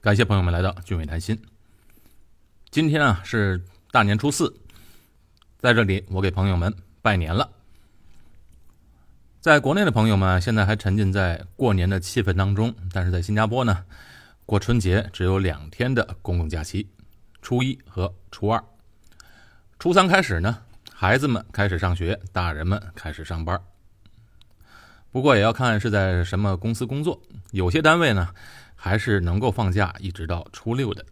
感谢朋友们来到俊伟谈心。今天啊是大年初四，在这里我给朋友们拜年了。在国内的朋友们现在还沉浸在过年的气氛当中，但是在新加坡呢，过春节只有两天的公共假期，初一和初二。初三开始呢，孩子们开始上学，大人们开始上班。不过也要看是在什么公司工作，有些单位呢还是能够放假一直到初六的。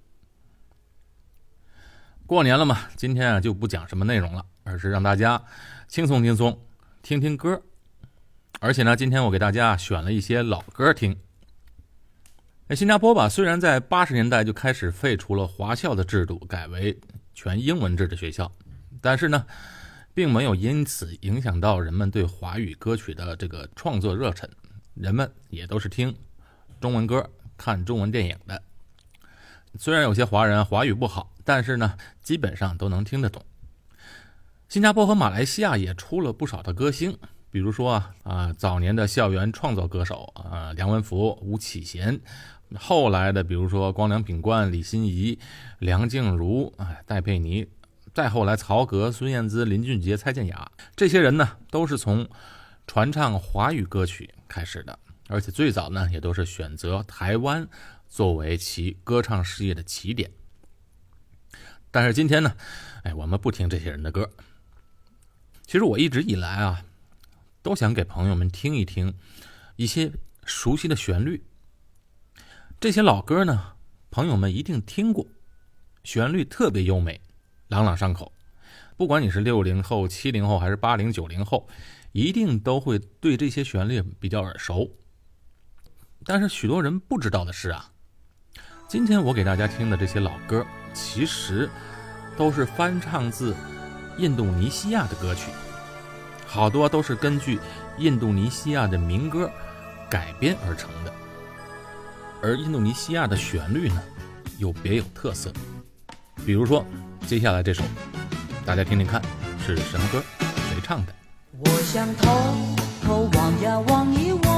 过年了嘛，今天啊就不讲什么内容了，而是让大家轻松轻松听听歌。而且呢，今天我给大家选了一些老歌听。那新加坡吧，虽然在八十年代就开始废除了华校的制度，改为全英文制的学校，但是呢。并没有因此影响到人们对华语歌曲的这个创作热忱，人们也都是听中文歌、看中文电影的。虽然有些华人华语不好，但是呢，基本上都能听得懂。新加坡和马来西亚也出了不少的歌星，比如说啊啊，早年的校园创作歌手啊，梁文福、吴启贤；后来的比如说光良、品冠、李心怡、梁静茹、啊戴佩妮。再后来，曹格、孙燕姿、林俊杰、蔡健雅这些人呢，都是从传唱华语歌曲开始的，而且最早呢，也都是选择台湾作为其歌唱事业的起点。但是今天呢，哎，我们不听这些人的歌。其实我一直以来啊，都想给朋友们听一听一些熟悉的旋律。这些老歌呢，朋友们一定听过，旋律特别优美。朗朗上口，不管你是六零后、七零后还是八零九零后，一定都会对这些旋律比较耳熟。但是许多人不知道的是啊，今天我给大家听的这些老歌，其实都是翻唱自印度尼西亚的歌曲，好多都是根据印度尼西亚的民歌改编而成的。而印度尼西亚的旋律呢，又别有特色，比如说。接下来这首，大家听听看是什么歌，谁唱的？我想偷偷望呀望一望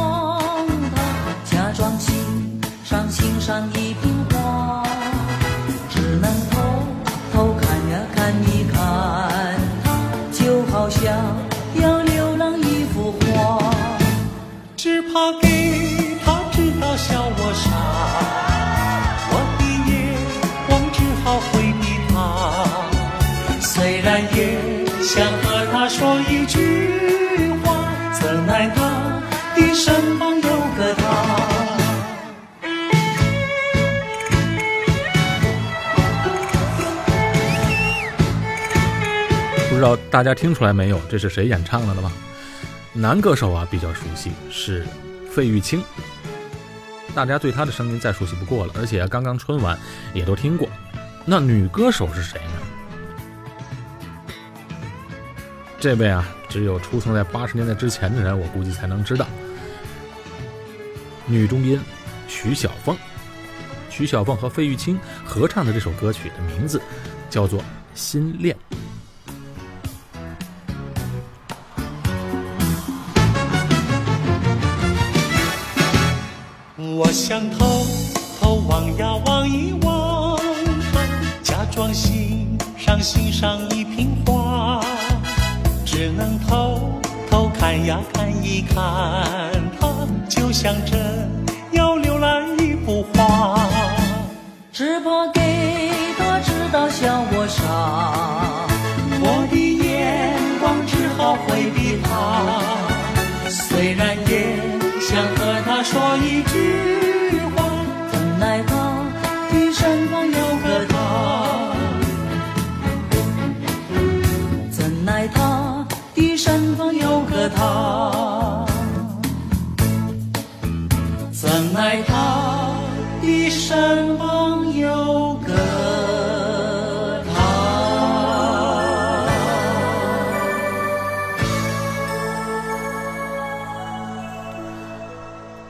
假装欣赏欣赏一瓶花，只能偷偷看呀看一看他，就好像要流浪一幅画，只怕给他知道笑我傻。我的眼光只好回避他，虽然也想和他说一句话，怎奈他的身旁不知道大家听出来没有？这是谁演唱的了吗？男歌手啊比较熟悉，是费玉清。大家对他的声音再熟悉不过了，而且刚刚春晚也都听过。那女歌手是谁呢？这位啊，只有出生在八十年代之前的人，我估计才能知道。女中音徐小凤，徐小凤和费玉清合唱的这首歌曲的名字叫做《心恋》。我想偷偷望呀望一望，假装欣赏欣赏一瓶花。只能偷偷看呀看一看，他就像真要浏览一幅画，只怕给他知道笑我傻，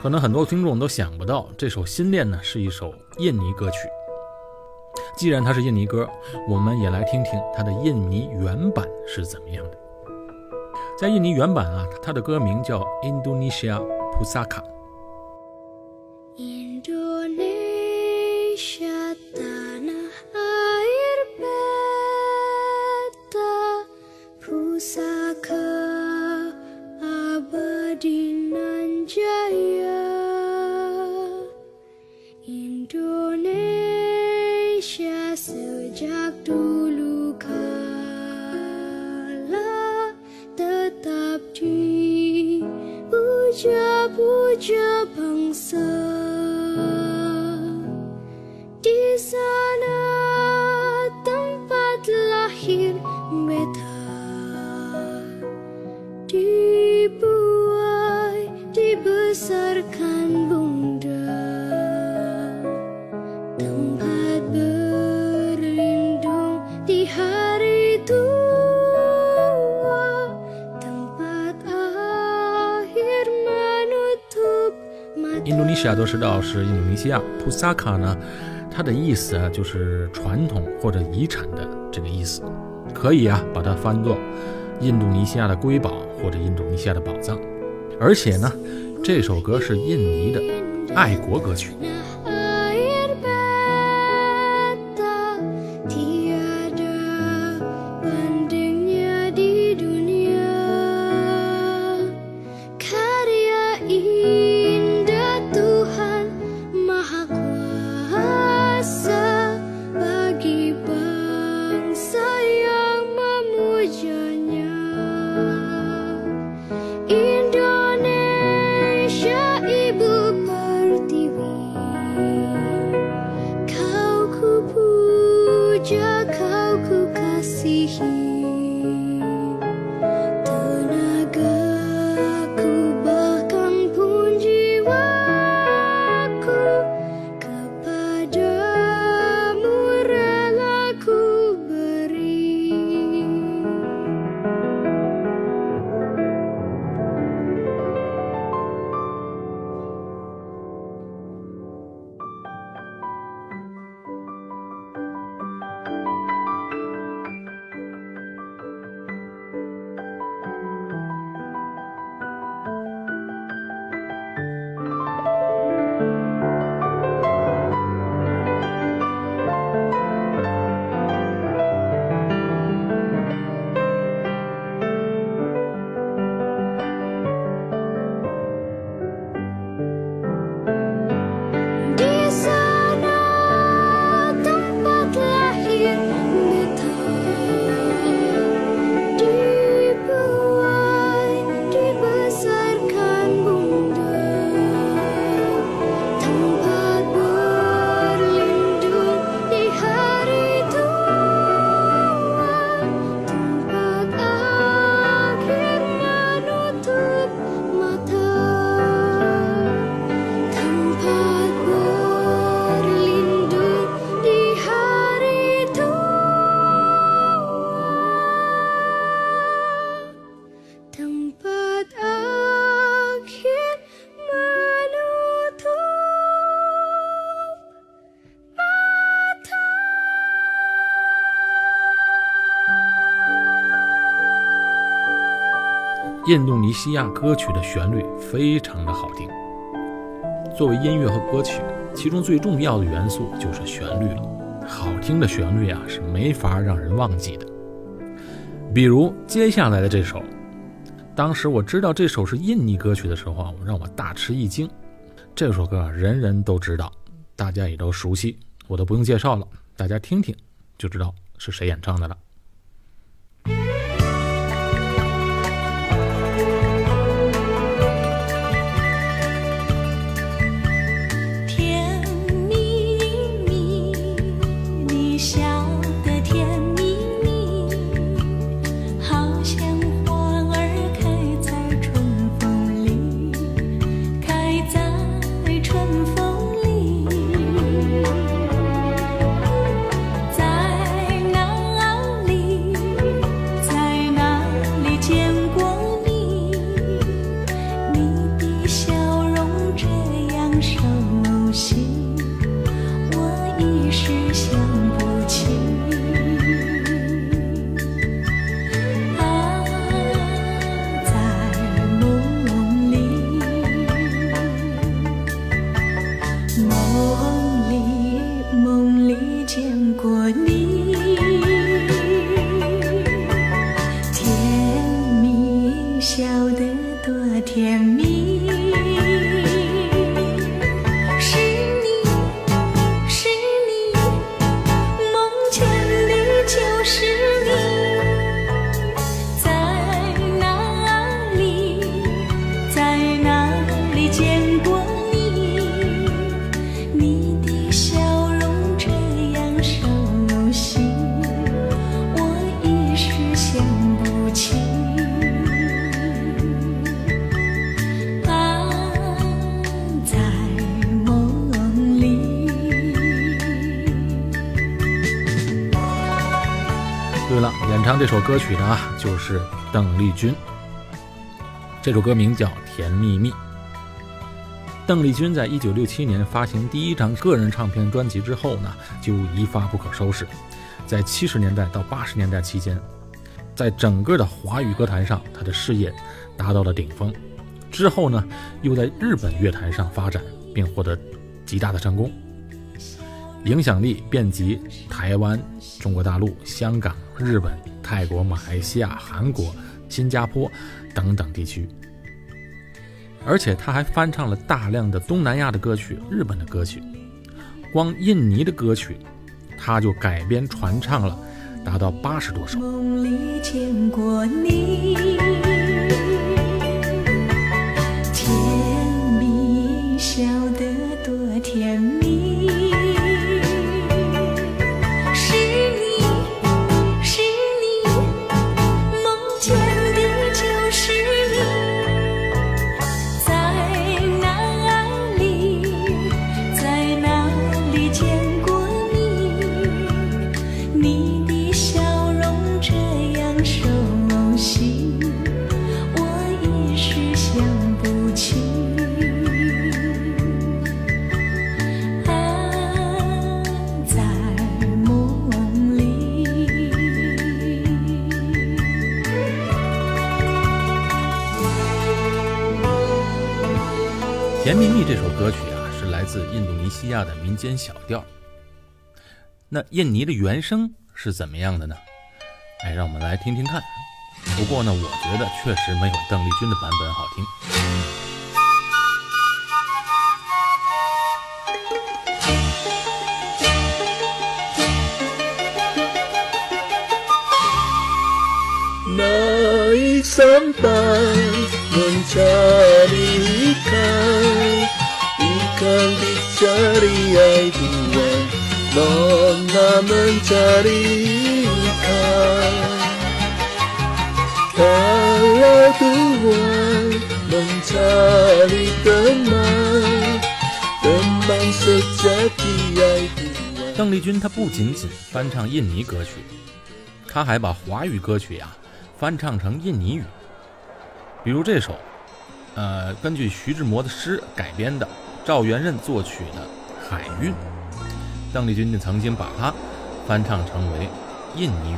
可能很多听众都想不到，这首《心恋》呢是一首印尼歌曲。既然它是印尼歌，我们也来听听它的印尼原版是怎么样的。在印尼原版啊，它的歌名叫《Indonesia Pusaka》。印度尼西亚都知道是印度尼西亚普萨卡呢，它的意思啊就是传统或者遗产的这个意思，可以啊把它翻作印度尼西亚的瑰宝或者印度尼西亚的宝藏。而且呢，这首歌是印尼的爱国歌曲。印度尼西亚歌曲的旋律非常的好听。作为音乐和歌曲，其中最重要的元素就是旋律了。好听的旋律啊，是没法让人忘记的。比如接下来的这首，当时我知道这首是印尼歌曲的时候啊，我让我大吃一惊。这首歌啊，人人都知道，大家也都熟悉，我都不用介绍了，大家听听就知道是谁演唱的了。演唱这首歌曲的啊，就是邓丽君。这首歌名叫《甜蜜蜜》。邓丽君在一九六七年发行第一张个人唱片专辑之后呢，就一发不可收拾。在七十年代到八十年代期间，在整个的华语歌坛上，她的事业达到了顶峰。之后呢，又在日本乐坛上发展，并获得极大的成功，影响力遍及台湾、中国大陆、香港、日本、泰国、马来西亚、韩国、新加坡等等地区。而且他还翻唱了大量的东南亚的歌曲、日本的歌曲，光印尼的歌曲，他就改编传唱了达到八十多首。梦里见过你，亚的民间小调。那印尼的原声是怎么样的呢？哎，让我们来听听看。不过呢，我觉得确实没有邓丽君的版本好听。这里爱不人到那这里看的这里的邓丽君她不仅仅翻唱印尼歌曲她还把华语歌曲呀翻唱成印尼语。比如这首呃根据徐志摩的诗改编的赵元任作曲的《海韵》，邓丽君就曾经把它翻唱成为印尼语。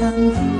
淡。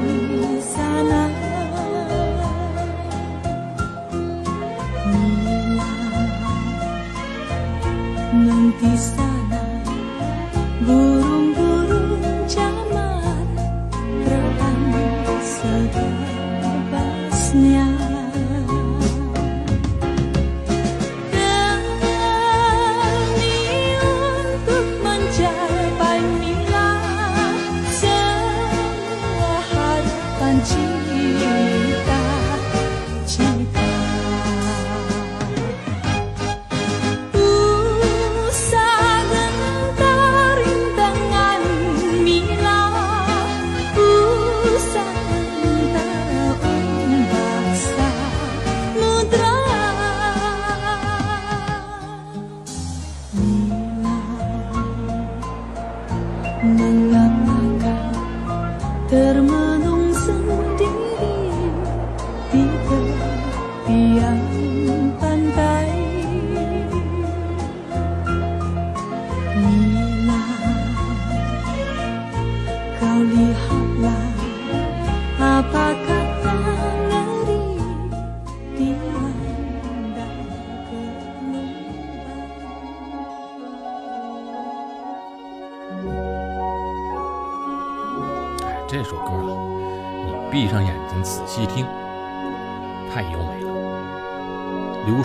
暖暖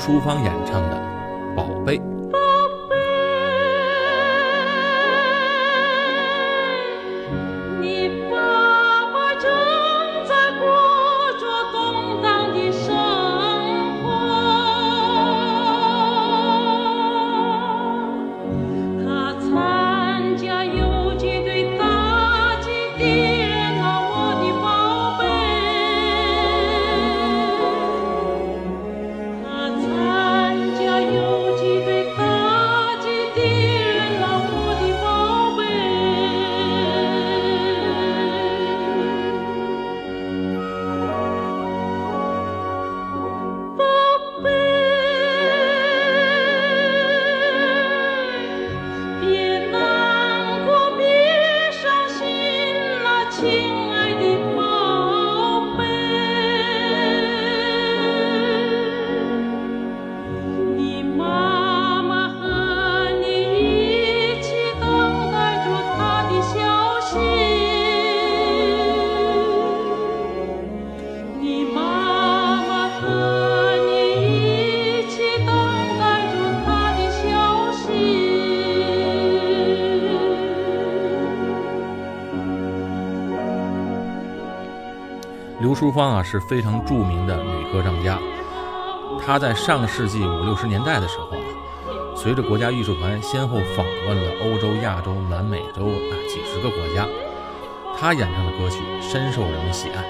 朱芳演唱的《宝贝》。淑芳啊是非常著名的女歌唱家，她在上世纪五六十年代的时候啊，随着国家艺术团先后访问了欧洲、亚洲、南美洲啊几十个国家，她演唱的歌曲深受人们喜爱。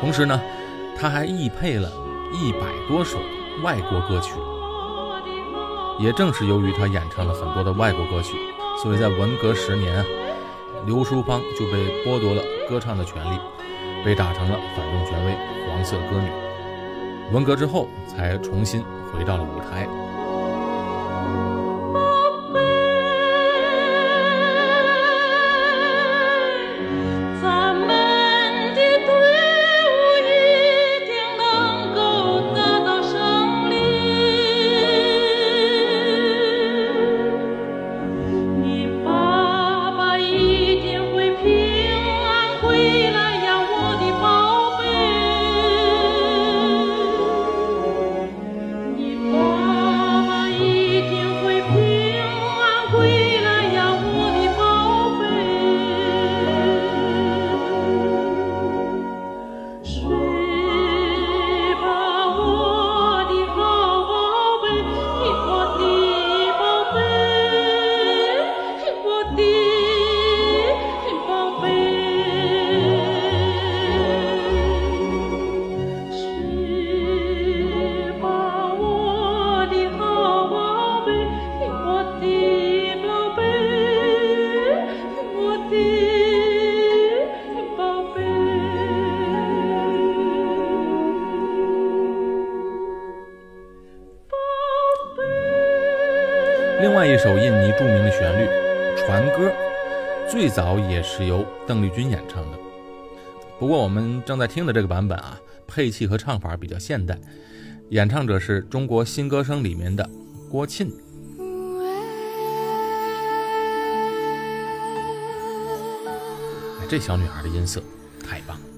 同时呢，她还译配了一百多首外国歌曲。也正是由于她演唱了很多的外国歌曲，所以在文革十年啊，刘淑芳就被剥夺了歌唱的权利。被打成了反动权威、黄色歌女。文革之后，才重新回到了舞台。另外一首印尼著名的旋律《船歌》，最早也是由邓丽君演唱的。不过我们正在听的这个版本啊，配器和唱法比较现代，演唱者是中国新歌声里面的郭沁。这小女孩的音色太棒了。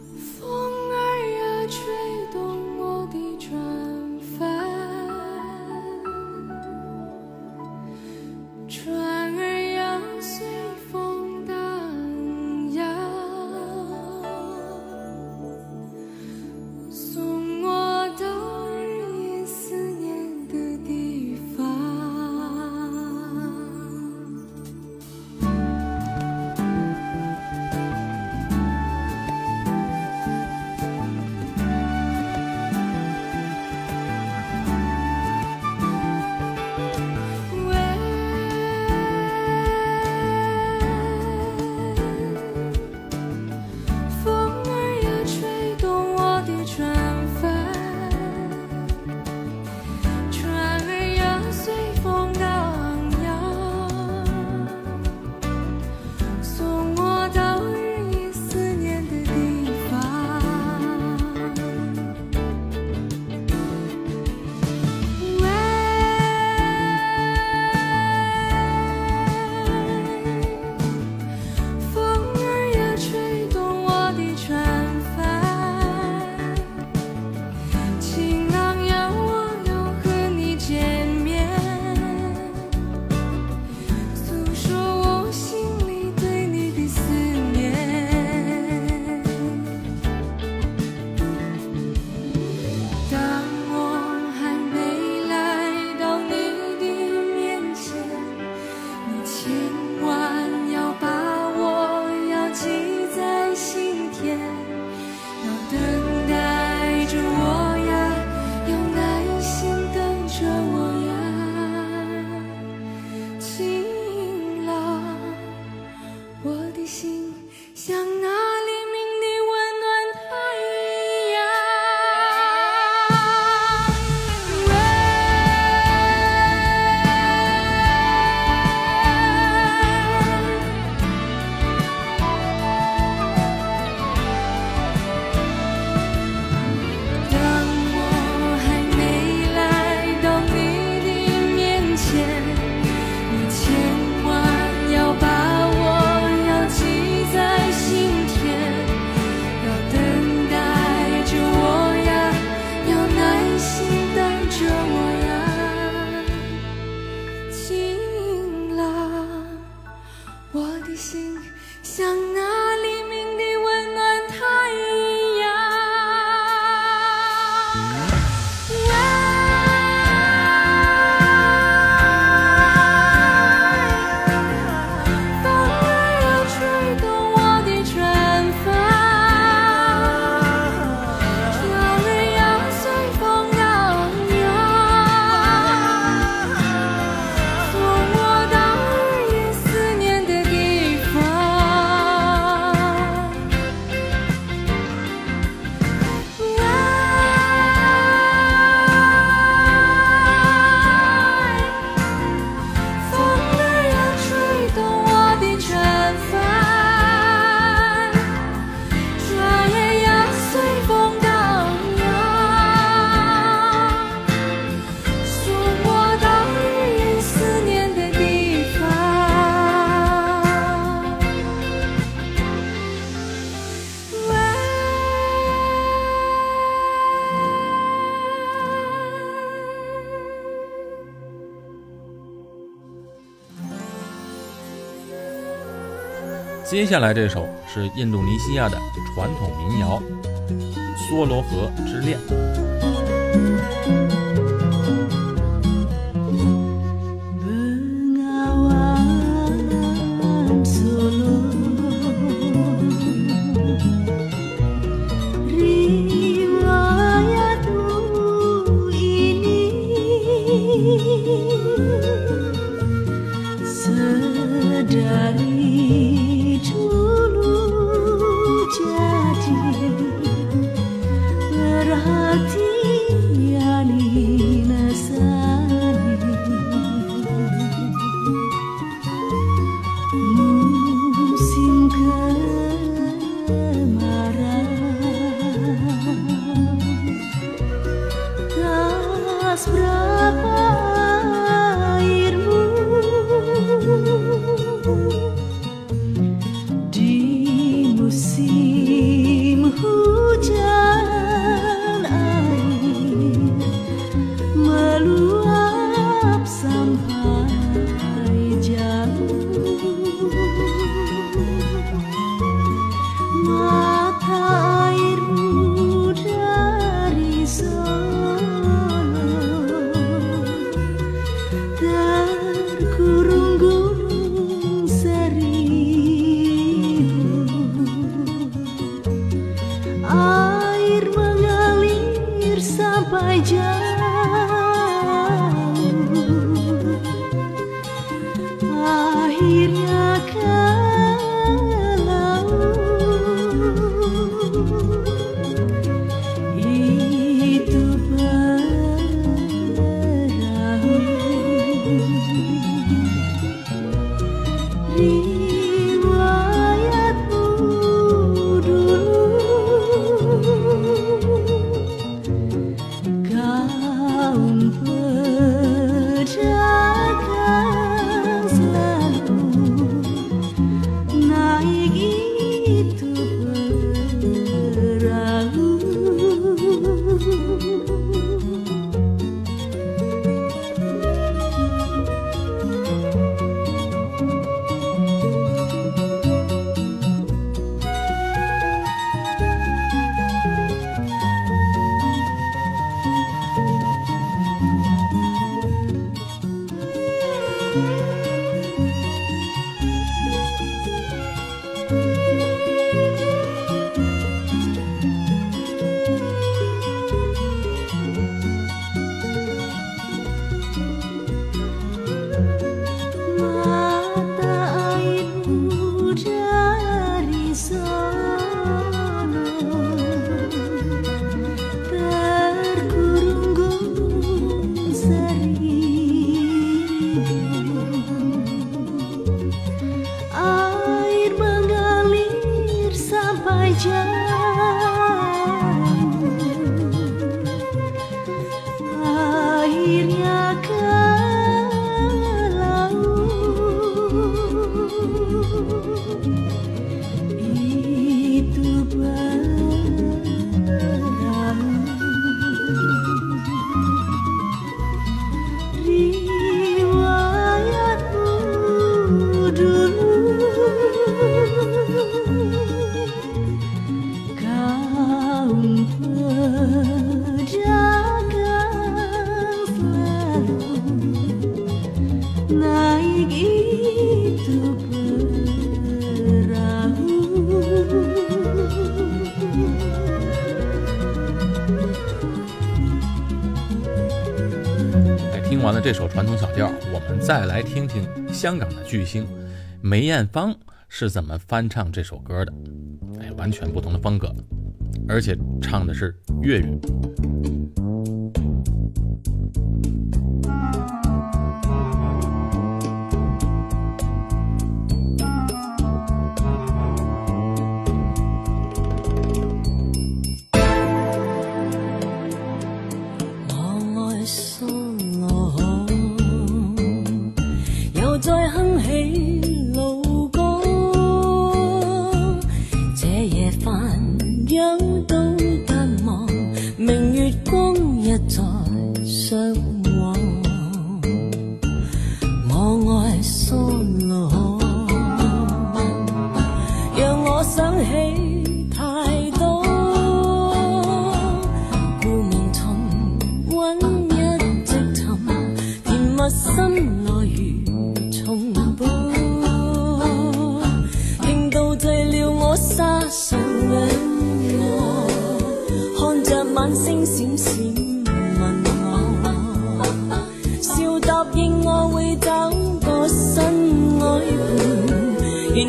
接下来这首是印度尼西亚的传统民谣《梭罗河之恋》。Perhatian Air mengalir sampai jauh 再来听听香港的巨星梅艳芳是怎么翻唱这首歌的。哎，完全不同的风格，而且唱的是粤语。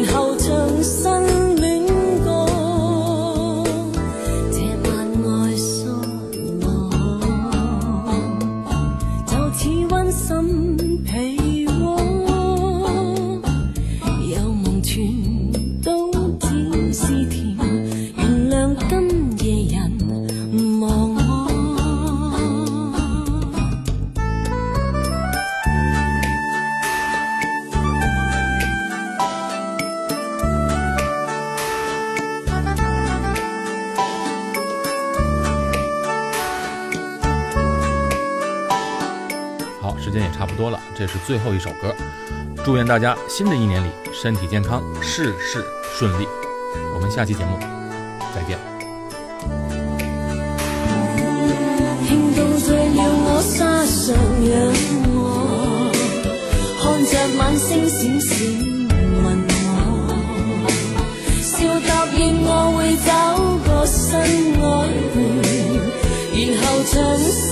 然后重新最后一首歌。祝愿大家新的一年里身体健康，事事顺利。我们下期节目再见。我沙上仰卧，看着晚星閃閃問我，笑答應我會找個新愛伴，然後重新